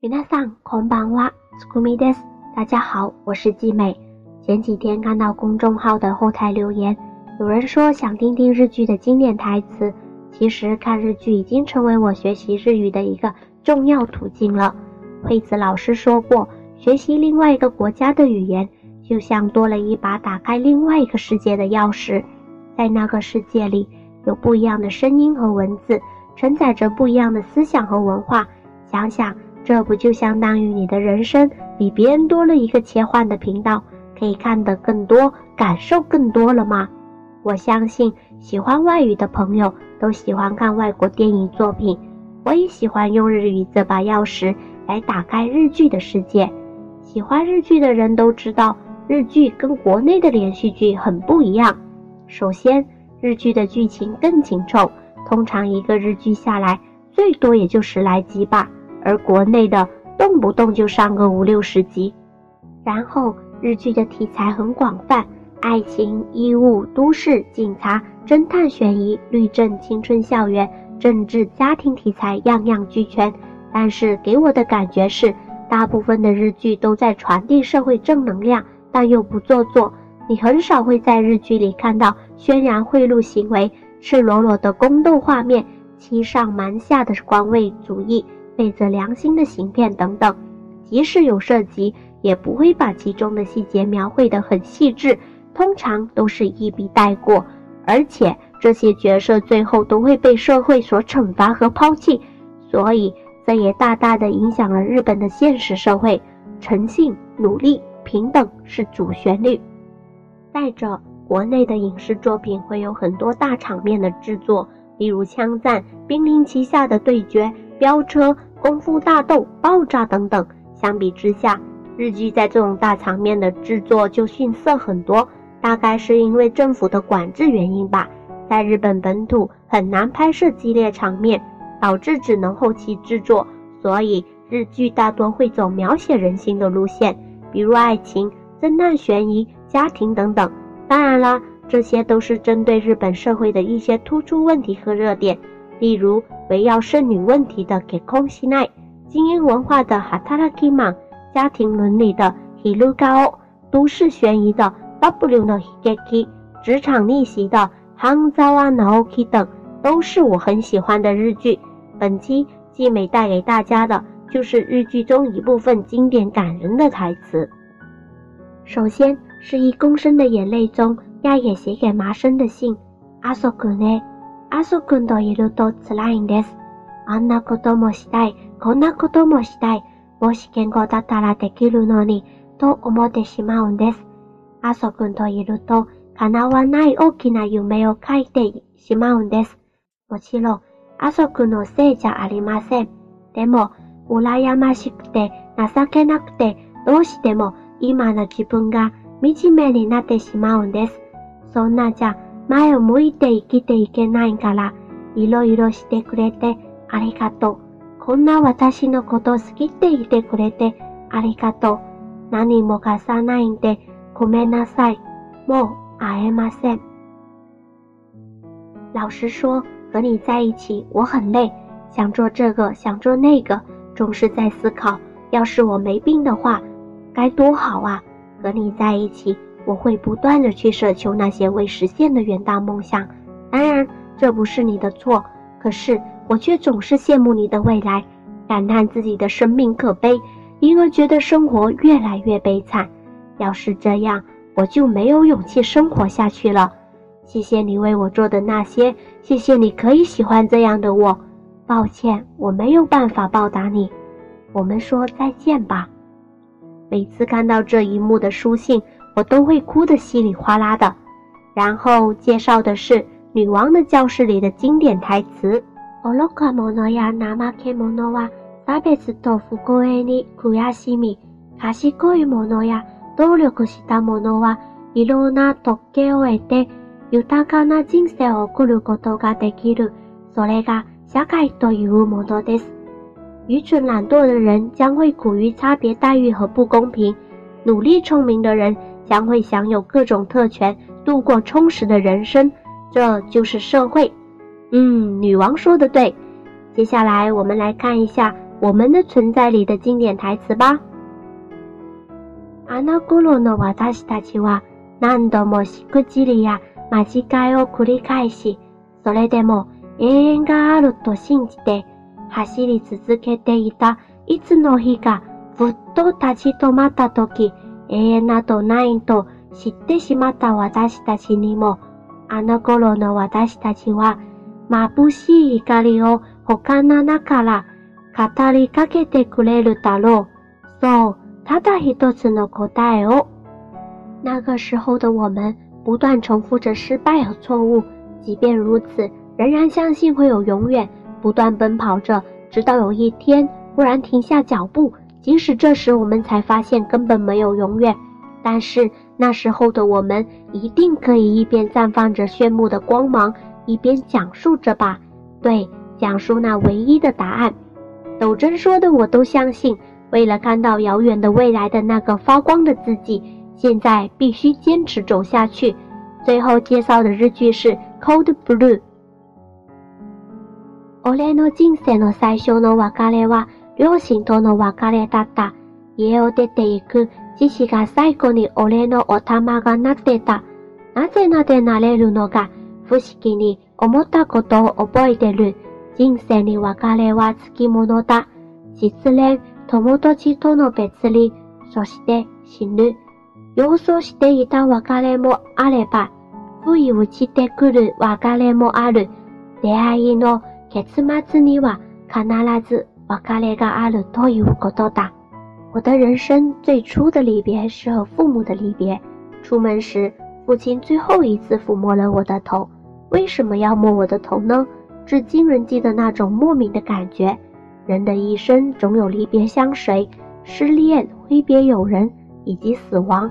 皆さんこんばんは。スクミです。大家好，我是季美。前几天看到公众号的后台留言，有人说想听听日剧的经典台词。其实看日剧已经成为我学习日语的一个重要途径了。惠子老师说过，学习另外一个国家的语言，就像多了一把打开另外一个世界的钥匙。在那个世界里，有不一样的声音和文字，承载着不一样的思想和文化。想想。这不就相当于你的人生比别人多了一个切换的频道，可以看得更多，感受更多了吗？我相信喜欢外语的朋友都喜欢看外国电影作品，我也喜欢用日语这把钥匙来打开日剧的世界。喜欢日剧的人都知道，日剧跟国内的连续剧很不一样。首先，日剧的剧情更紧凑，通常一个日剧下来最多也就十来集吧。而国内的动不动就上个五六十集，然后日剧的题材很广泛，爱情、医务、都市、警察、侦探、悬疑、律政、青春、校园、政治、家庭题材样样俱全。但是给我的感觉是，大部分的日剧都在传递社会正能量，但又不做作。你很少会在日剧里看到宣扬贿赂行为、赤裸裸的宫斗画面、欺上瞒下的官位主义。昧着良心的行骗等等，即使有涉及，也不会把其中的细节描绘得很细致，通常都是一笔带过。而且这些角色最后都会被社会所惩罚和抛弃，所以这也大大的影响了日本的现实社会。诚信、努力、平等是主旋律。再者，国内的影视作品会有很多大场面的制作，例如枪战、兵临其下的对决。飙车、功夫、大斗、爆炸等等，相比之下，日剧在这种大场面的制作就逊色很多。大概是因为政府的管制原因吧，在日本本土很难拍摄激烈场面，导致只能后期制作，所以日剧大多会走描写人心的路线，比如爱情、侦探、悬疑、家庭等等。当然啦，这些都是针对日本社会的一些突出问题和热点，例如。围绕剩女问题的《Kikou s i n a 精英文化的《Hatarakiman》，家庭伦理的《Hirukao》，都市悬疑的《W no Higeki》，职场逆袭的《Hanzawa no Oki》等，都是我很喜欢的日剧。本期季美带给大家的，就是日剧中一部分经典感人的台词。首先是一公升的眼泪中，亚野写给麻生的信，《阿 s o g u あそくんといると辛いんです。あんなこともしたい、こんなこともしたい、もし健康だったらできるのに、と思ってしまうんです。あそくんといると、叶わない大きな夢を書いてしまうんです。もちろん、あそくんのせいじゃありません。でも、羨ましくて、情けなくて、どうしても今の自分が惨めになってしまうんです。そんなじゃ、前を向いて生きていけないから、いろいろしてくれてありがとう。こんな私のこと好きっていてくれてありがとう。何も貸さないんでごめんなさい。もう会えません。老实说，和你在一起我很累，想做这个，想做那个，总是在思考，要是我没病的话，该多好啊！和你在一起我会不断的去奢求那些未实现的远大梦想，当然这不是你的错，可是我却总是羡慕你的未来，感叹自己的生命可悲，因而觉得生活越来越悲惨。要是这样，我就没有勇气生活下去了。谢谢你为我做的那些，谢谢你可以喜欢这样的我。抱歉，我没有办法报答你。我们说再见吧。每次看到这一幕的书信。我都会哭得稀里哗啦的。然后介绍的是女王的教室里的经典台词：“オロカモノや怠け者は差別と不公に悔しみ、賢い者や努力した者はいろいな特権を得て豊かな人生を送ることができる。それが社会というものです。愚蠢懒惰的人将会苦于差别待遇和不公平，努力聪明的人。”将会享有各种特权，度过充实的人生，这就是社会。嗯，女王说的对。接下来，我们来看一下我们的存在里的经典台词吧。アナゴの私たちは何度もじりや間違いを繰り返し、それでも永遠があると信じて走り続けていた。いつの日かふっと立ち止まった時、永遠などないと知ってしまった私たちにも、あの頃の私たちは眩しい光を他の中から語りかけてくれるだろう。そう、ただ一つの答えを。那个时候的我们不断重复着失败和错误，即便如此，仍然相信会有永远，不断奔跑着，直到有一天忽然停下脚步。即使这时我们才发现根本没有永远，但是那时候的我们一定可以一边绽放着炫目的光芒，一边讲述着吧，对，讲述那唯一的答案。斗真说的我都相信。为了看到遥远的未来的那个发光的自己，现在必须坚持走下去。最后介绍的日剧是《Cold Blue》。俺の人生の最初の別れは。両親との別れだった。家を出て行く父が最後に俺のお玉がなってた。なぜなぜなれるのか、不思議に思ったことを覚えてる。人生に別れはつきものだ。失恋、友達との別離、そして死ぬ。要素していた別れもあれば、不意打ちてくる別れもある。出会いの結末には必ず瓦卡列嘎阿鲁多伊乌格多达。我的人生最初的离别是和父母的离别。出门时，父亲最后一次抚摸了我的头。为什么要摸我的头呢？至今仍记得那种莫名的感觉。人的一生总有离别相随，失恋、挥别友人以及死亡。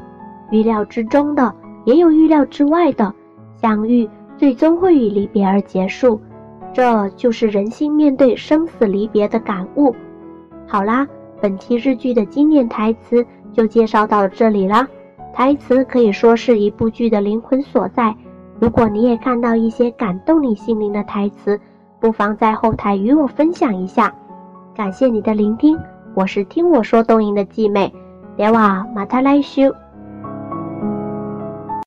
预料之中的也有预料之外的相遇，最终会以离别而结束。这就是人性面对生死离别的感悟。好啦，本期日剧的经典台词就介绍到这里啦。台词可以说是一部剧的灵魂所在。如果你也看到一些感动你心灵的台词，不妨在后台与我分享一下。感谢你的聆听，我是听我说东瀛的季妹，では马た来修。